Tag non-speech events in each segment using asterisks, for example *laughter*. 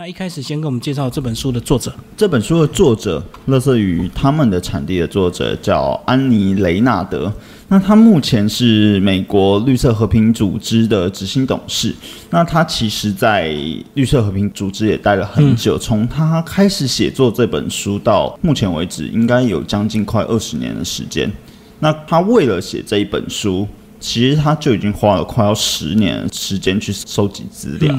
那一开始先跟我们介绍这本书的作者。这本书的作者，乐色与他们的产地的作者叫安妮·雷纳德。那他目前是美国绿色和平组织的执行董事。那他其实，在绿色和平组织也待了很久，从他开始写作这本书到目前为止，应该有将近快二十年的时间。那他为了写这一本书，其实他就已经花了快要十年时间去收集资料。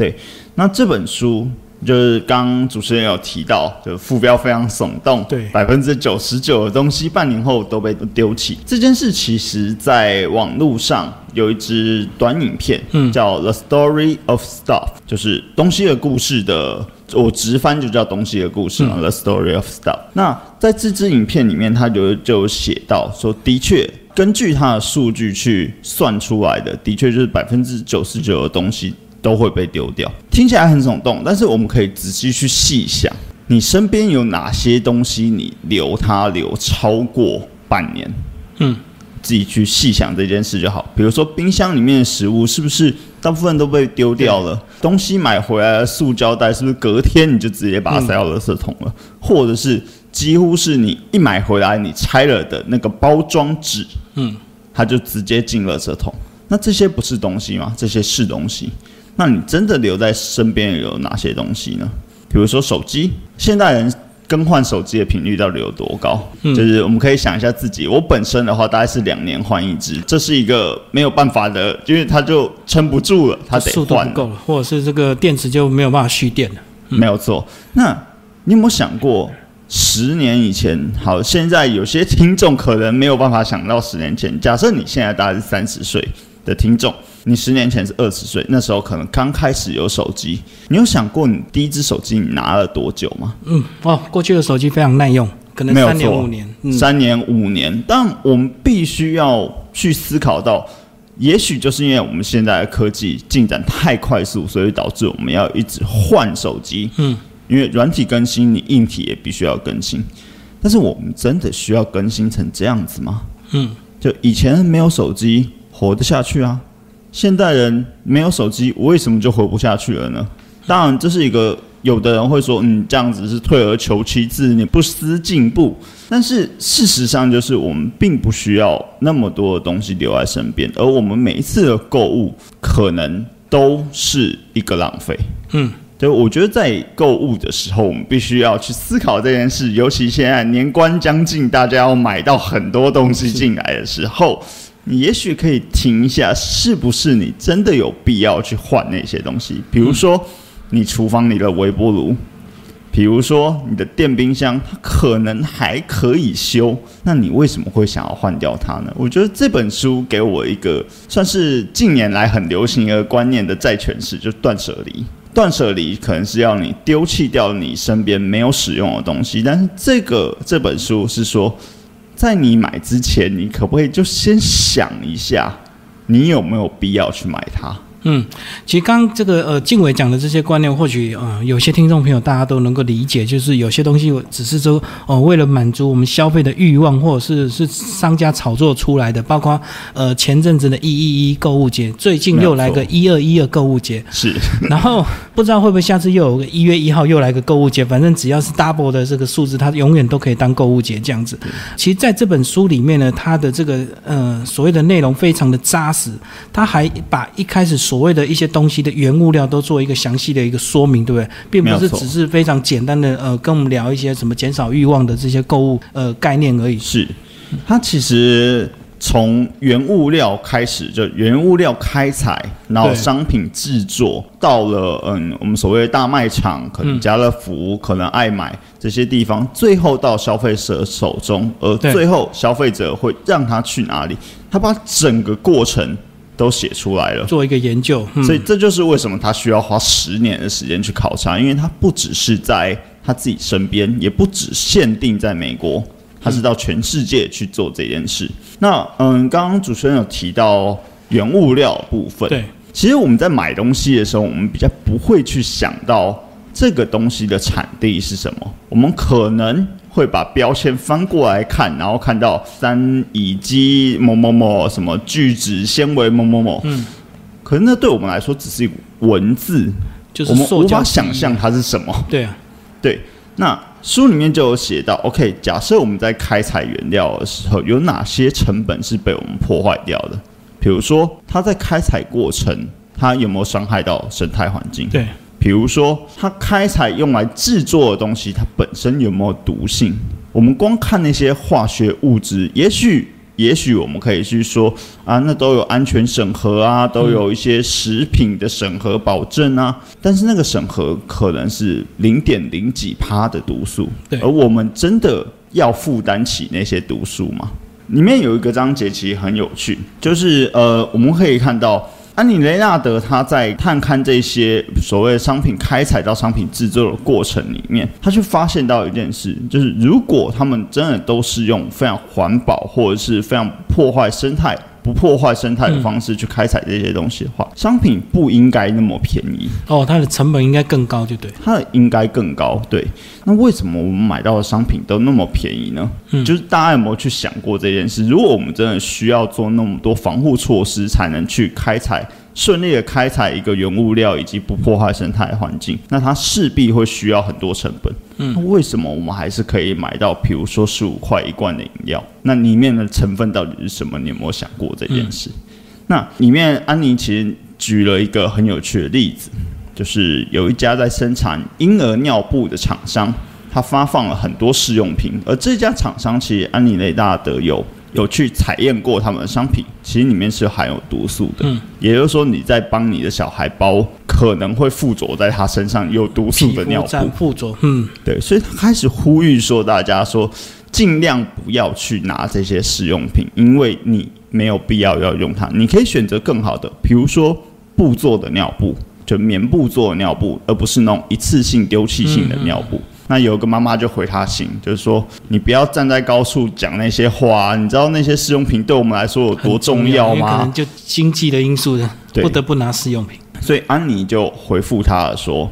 对。那这本书就是刚主持人有提到，就副标非常耸动，对，百分之九十九的东西半年后都被丢弃。这件事其实在网络上有一支短影片，嗯，叫《The Story of Stuff》，就是东西的故事的，我直翻就叫东西的故事嘛，《The Story of Stuff》。那在这支影片里面，他就就写到说，的确根据他的数据去算出来的，的确就是百分之九十九的东西。都会被丢掉，听起来很耸动，但是我们可以仔细去细想，你身边有哪些东西你留它留超过半年？嗯，自己去细想这件事就好。比如说冰箱里面的食物是不是大部分都被丢掉了？东西买回来的塑胶袋是不是隔天你就直接把它塞到垃圾桶了？或者是几乎是你一买回来你拆了的那个包装纸，嗯，它就直接进垃圾桶？那这些不是东西吗？这些是东西。那你真的留在身边有哪些东西呢？比如说手机，现代人更换手机的频率到底有多高？就是我们可以想一下自己，我本身的话大概是两年换一只，这是一个没有办法的，因为它就撑不住了，它得换不够了，或者是这个电池就没有办法蓄电了。没有错。那你有没有想过，十年以前，好，现在有些听众可能没有办法想到十年前。假设你现在大概是三十岁的听众。你十年前是二十岁，那时候可能刚开始有手机。你有想过你第一只手机你拿了多久吗？嗯，哦，过去的手机非常耐用，可能三年五年。三年五年，但我们必须要去思考到，也许就是因为我们现在的科技进展太快速，所以导致我们要一直换手机。嗯，因为软体更新，你硬体也必须要更新。但是我们真的需要更新成这样子吗？嗯，就以前没有手机活得下去啊。现代人没有手机，我为什么就活不下去了呢？当然，这是一个有的人会说，嗯，这样子是退而求其次，你不思进步。但是事实上，就是我们并不需要那么多的东西留在身边，而我们每一次的购物可能都是一个浪费。嗯，对，我觉得在购物的时候，我们必须要去思考这件事，尤其现在年关将近，大家要买到很多东西进来的时候。你也许可以停一下，是不是你真的有必要去换那些东西？比如说，你厨房里的微波炉，比如说你的电冰箱，它可能还可以修，那你为什么会想要换掉它呢？我觉得这本书给我一个算是近年来很流行一个观念的再诠释，就断舍离。断舍离可能是要你丢弃掉你身边没有使用的东西，但是这个这本书是说。在你买之前，你可不可以就先想一下，你有没有必要去买它？嗯，其实刚这个呃，静伟讲的这些观念，或许呃，有些听众朋友大家都能够理解，就是有些东西只是说哦，为了满足我们消费的欲望，或者是是商家炒作出来的。包括呃，前阵子的一一一购物节，最近又来个一二一二购物节，是。然后不知道会不会下次又有个一月一号又来个购物节，反正只要是 double 的这个数字，它永远都可以当购物节这样子。其实在这本书里面呢，它的这个呃所谓的内容非常的扎实，它还把一开始。所谓的一些东西的原物料都做一个详细的一个说明，对不对？并不是只是非常简单的呃，跟我们聊一些什么减少欲望的这些购物呃概念而已。是，它其实从原物料开始，就原物料开采，然后商品制作，到了嗯，我们所谓的大卖场，可能家乐福，可能爱买这些地方，最后到消费者手中，而最后消费者会让他去哪里？他把整个过程。都写出来了，做一个研究，所以这就是为什么他需要花十年的时间去考察，因为他不只是在他自己身边，也不只限定在美国，他是到全世界去做这件事。那嗯，刚刚主持人有提到原物料部分，对，其实我们在买东西的时候，我们比较不会去想到这个东西的产地是什么，我们可能。会把标签翻过来看，然后看到三乙基某某某什么聚酯纤维某某某，嗯，可是那对我们来说只是文字，就是我们无法想象它是什么。对啊，对，那书里面就有写到，OK，假设我们在开采原料的时候，有哪些成本是被我们破坏掉的？比如说，它在开采过程，它有没有伤害到生态环境？对，比如说，它开采用来制作的东西，它本身有没有毒性？我们光看那些化学物质，也许，也许我们可以去说啊，那都有安全审核啊，都有一些食品的审核保证啊，但是那个审核可能是零点零几趴的毒素，而我们真的要负担起那些毒素吗？里面有一个章节其实很有趣，就是呃，我们可以看到安妮雷纳德他在探勘这些所谓的商品开采到商品制作的过程里面，他就发现到一件事，就是如果他们真的都是用非常环保或者是非常破坏生态。不破坏生态的方式去开采这些东西的话，商品不应该那么便宜。哦，它的成本应该更高，就对。它的应该更高，对。那为什么我们买到的商品都那么便宜呢？嗯就是大家有没有去想过这件事？如果我们真的需要做那么多防护措施，才能去开采顺利的开采一个原物料，以及不破坏生态环境，那它势必会需要很多成本。嗯，那为什么我们还是可以买到，比如说十五块一罐的饮料？那里面的成分到底是什么？你有没有想过这件事？那里面安妮其实举了一个很有趣的例子，就是有一家在生产婴儿尿布的厂商，他发放了很多试用品，而这家厂商其实安妮雷大德有有去采验过他们的商品，其实里面是含有毒素的。嗯，也就是说你在帮你的小孩包可能会附着在他身上有毒素的尿布，附着，嗯，对，所以他开始呼吁说，大家说尽量不要去拿这些试用品，因为你没有必要要用它，你可以选择更好的，比如说布做的尿布，就棉布做的尿布，而不是那种一次性丢弃性的尿布。那有个妈妈就回他信，就是说你不要站在高处讲那些话，你知道那些试用品对我们来说有多重要吗可能？就经济的因素的，对不得不拿试用品。所以安妮就回复他了说：“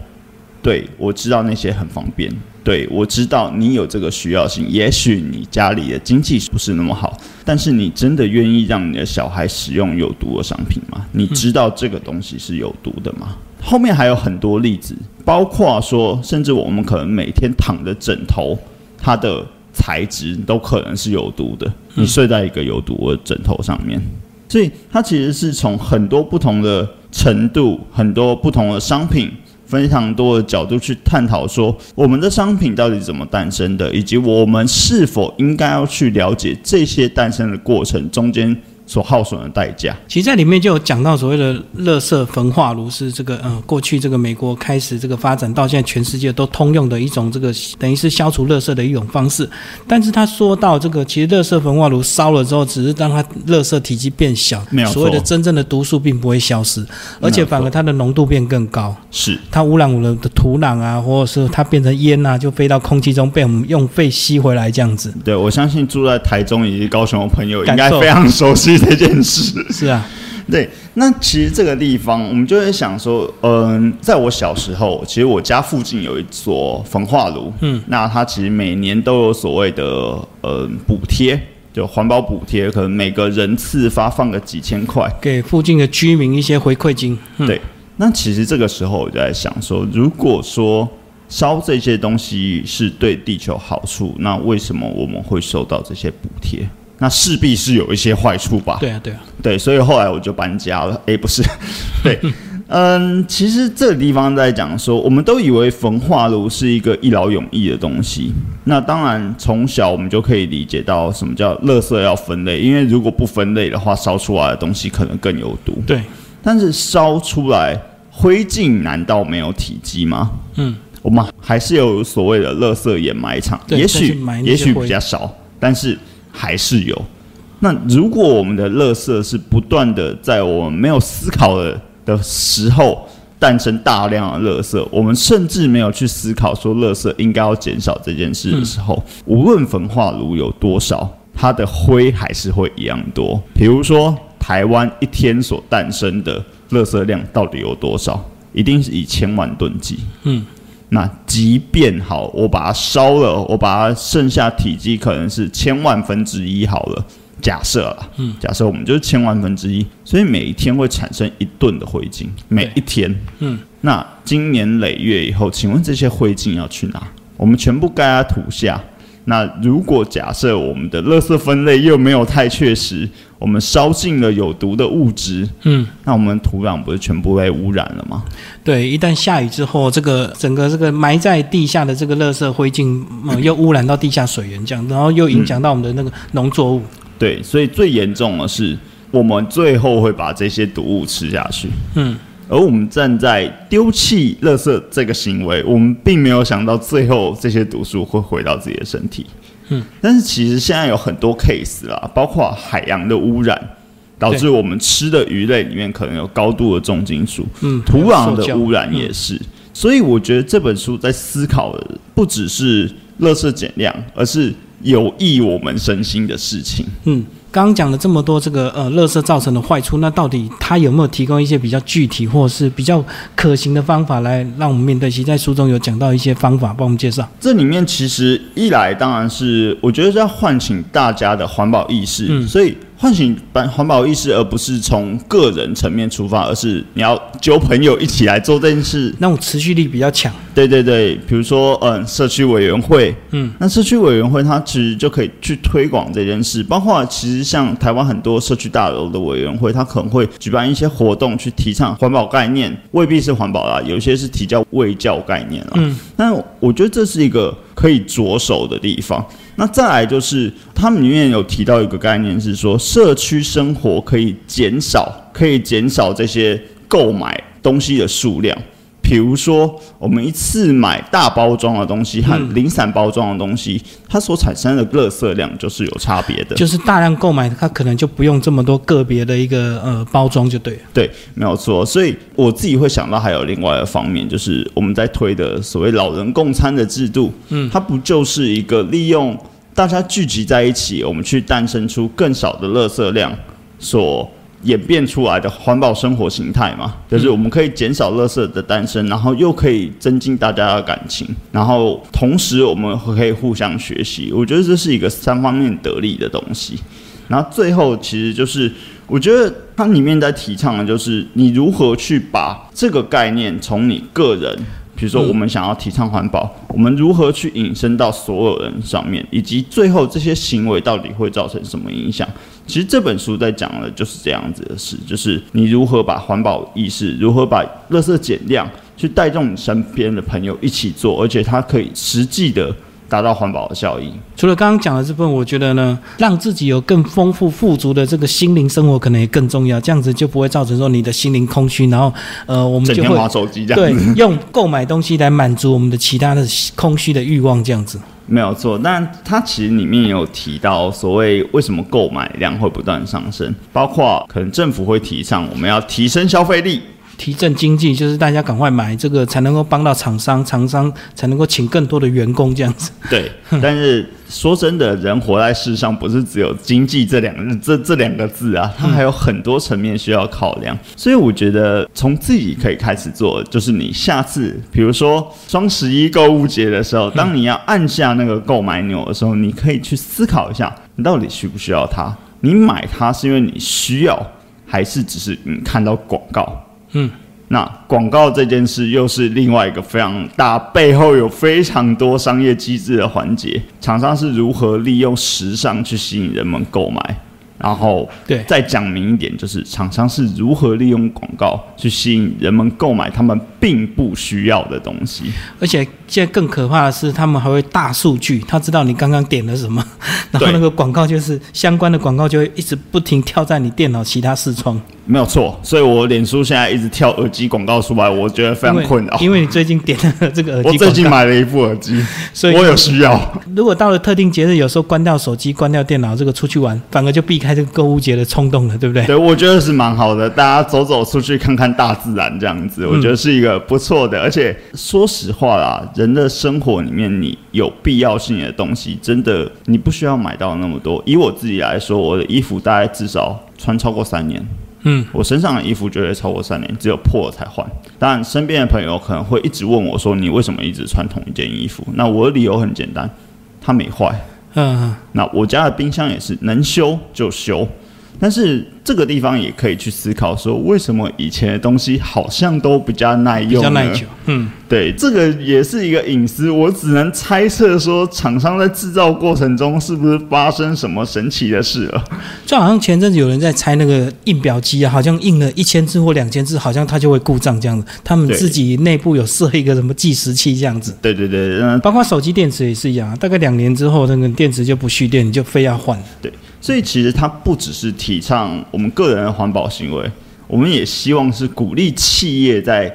对我知道那些很方便，对我知道你有这个需要性。也许你家里的经济不是那么好，但是你真的愿意让你的小孩使用有毒的商品吗？你知道这个东西是有毒的吗？”后面还有很多例子，包括说，甚至我们可能每天躺的枕头，它的材质都可能是有毒的。你睡在一个有毒的枕头上面，所以它其实是从很多不同的程度、很多不同的商品、非常多的角度去探讨说，我们的商品到底怎么诞生的，以及我们是否应该要去了解这些诞生的过程中间所耗损的代价。其实，在里面就有讲到所谓的垃圾焚化炉是这个呃，过去这个美国开始这个发展到现在全世界都通用的一种这个等于是消除垃圾的一种方式。但是他说到这个，其实垃圾焚化炉烧了之后，只是让它垃圾体积变小没有，所谓的真正的毒素并不会消失，而且反而它的浓度变更高。是它污染我们的土壤啊，或者是它变成烟啊，就飞到空气中被我们用肺吸回来这样子。对，我相信住在台中以及高雄的朋友应该非常熟悉 *laughs* 这件事。是啊，对，那其实这个地方，我们就会想说，嗯，在我小时候，其实我家附近有一座焚化炉，嗯，那它其实每年都有所谓的呃补贴，就环保补贴，可能每个人次发放个几千块，给附近的居民一些回馈金。嗯、对，那其实这个时候我就在想说，如果说烧这些东西是对地球好处，那为什么我们会受到这些补贴？那势必是有一些坏处吧？对啊，对啊，对，所以后来我就搬家了。诶，不是，对，嗯，其实这个地方在讲说，我们都以为焚化炉是一个一劳永逸的东西。那当然，从小我们就可以理解到什么叫垃圾要分类，因为如果不分类的话，烧出来的东西可能更有毒。对，但是烧出来灰烬难道没有体积吗？嗯，我们还是有所谓的垃圾掩埋场，也许也许比较少，但是还是有。那如果我们的垃圾是不断的在我们没有思考的的时候诞生大量的垃圾，我们甚至没有去思考说垃圾应该要减少这件事的时候，无论焚化炉有多少，它的灰还是会一样多。比如说，台湾一天所诞生的垃圾量到底有多少？一定是以千万吨计。嗯，那即便好，我把它烧了，我把它剩下体积可能是千万分之一好了，假设啦，嗯，假设我们就是千万分之一，所以每一天会产生一吨的灰烬，每一天，嗯，那经年累月以后，请问这些灰烬要去哪？我们全部盖在土下。那如果假设我们的垃圾分类又没有太确实，我们烧尽了有毒的物质，嗯，那我们土壤不是全部被污染了吗？对，一旦下雨之后，这个整个这个埋在地下的这个垃圾灰烬，嗯，又污染到地下水源，这样，然后又影响到我们的那个农作物。对，所以最严重的是，我们最后会把这些毒物吃下去。嗯。而我们站在丢弃垃圾这个行为，我们并没有想到最后这些毒素会回到自己的身体。嗯，但是其实现在有很多 case 啦，包括海洋的污染，导致我们吃的鱼类里面可能有高度的重金属。嗯，土壤的污染也是。所以我觉得这本书在思考的不只是垃圾减量，而是有益我们身心的事情。嗯。刚刚讲了这么多这个呃，垃圾造成的坏处，那到底它有没有提供一些比较具体或者是比较可行的方法来让我们面对？其实在书中有讲到一些方法，帮我们介绍。这里面其实一来当然是我觉得是要唤醒大家的环保意识，所以。唤醒环环保意识，而不是从个人层面出发，而是你要揪朋友一起来做这件事，那种持续力比较强。对对对，比如说，嗯，社区委员会，嗯，那社区委员会它其实就可以去推广这件事，包括其实像台湾很多社区大楼的委员会，它可能会举办一些活动去提倡环保概念，未必是环保啦，有些是提教卫教概念啦。嗯，那我觉得这是一个可以着手的地方。那再来就是，他们里面有提到一个概念，是说社区生活可以减少，可以减少这些购买东西的数量。比如说，我们一次买大包装的东西和零散包装的东西，它所产生的垃圾量就是有差别的。就是大量购买，它可能就不用这么多个别的一个呃包装就对了。对，没有错。所以我自己会想到还有另外的方面，就是我们在推的所谓老人共餐的制度，嗯，它不就是一个利用大家聚集在一起，我们去诞生出更少的垃圾量所。演变出来的环保生活形态嘛，就是我们可以减少垃圾的诞生，然后又可以增进大家的感情，然后同时我们可以互相学习。我觉得这是一个三方面得利的东西。然后最后其实就是，我觉得它里面在提倡的就是你如何去把这个概念从你个人。比如说，我们想要提倡环保，我们如何去引申到所有人上面，以及最后这些行为到底会造成什么影响？其实这本书在讲的就是这样子的事，就是你如何把环保意识，如何把垃圾减量，去带动你身边的朋友一起做，而且它可以实际的。达到环保的效益。除了刚刚讲的这部分，我觉得呢，让自己有更丰富富足的这个心灵生活，可能也更重要。这样子就不会造成说你的心灵空虚，然后呃，我们就会玩手机这样。对，用购买东西来满足我们的其他的空虚的欲望，这样子。没有错，但它其实里面也有提到，所谓为什么购买量会不断上升，包括可能政府会提倡我们要提升消费力。提振经济就是大家赶快买这个，才能够帮到厂商，厂商才能够请更多的员工这样子。对，*laughs* 但是说真的，人活在世上不是只有经济这两这这两个字啊，它还有很多层面需要考量。所以我觉得从自己可以开始做，就是你下次比如说双十一购物节的时候，当你要按下那个购买钮的时候，你可以去思考一下，你到底需不需要它？你买它是因为你需要，还是只是你看到广告？嗯，那广告这件事又是另外一个非常大，背后有非常多商业机制的环节。厂商是如何利用时尚去吸引人们购买？然后，对，再讲明一点，就是厂商是如何利用广告去吸引人们购买他们并不需要的东西。而且现在更可怕的是，他们还会大数据，他知道你刚刚点了什么，*laughs* 然后那个广告就是相关的广告就会一直不停跳在你电脑其他视窗。没有错，所以我脸书现在一直跳耳机广告出来，我觉得非常困扰。因为你最近点了这个耳机，我最近买了一副耳机，*laughs* 所以我有需要。如果到了特定节日，有时候关掉手机、关掉电脑，这个出去玩，反而就避开这个购物节的冲动了，对不对？对，我觉得是蛮好的，大家走走出去看看大自然，这样子，我觉得是一个不错的。而且说实话啦，人的生活里面，你有必要性的东西，真的你不需要买到那么多。以我自己来说，我的衣服大概至少穿超过三年。嗯，我身上的衣服绝对超过三年，只有破了才换。当然，身边的朋友可能会一直问我说：“你为什么一直穿同一件衣服？”那我的理由很简单，它没坏。嗯，那我家的冰箱也是能修就修，但是这个地方也可以去思考说，为什么以前的东西好像都比较耐用，比较耐久。嗯，对，这个也是一个隐私，我只能猜测说，厂商在制造过程中是不是发生什么神奇的事了？就好像前阵子有人在拆那个印表机啊，好像印了一千字或两千字，好像它就会故障这样子。他们自己内部有设一个什么计时器这样子。对对对，嗯，包括手机电池也是一样，啊大概两年之后那个电池就不蓄电，你就非要换。对。所以其实它不只是提倡我们个人的环保行为，我们也希望是鼓励企业在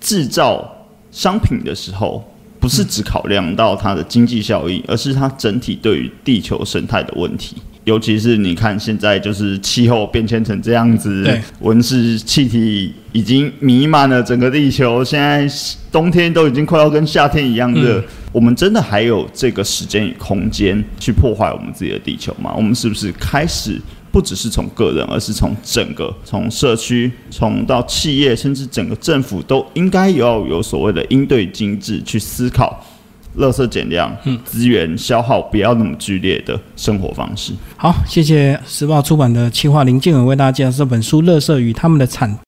制造商品的时候，不是只考量到它的经济效益，而是它整体对于地球生态的问题。尤其是你看现在就是气候变迁成这样子，温室气体已经弥漫了整个地球，现在冬天都已经快要跟夏天一样热。我们真的还有这个时间与空间去破坏我们自己的地球吗？我们是不是开始不只是从个人，而是从整个、从社区、从到企业，甚至整个政府都应该要有所谓的应对机制去思考，垃圾减量、资源消耗不要那么剧烈的生活方式。好，谢谢时报出版的企划林建伟为大家介绍这本书《垃圾与他们的产》。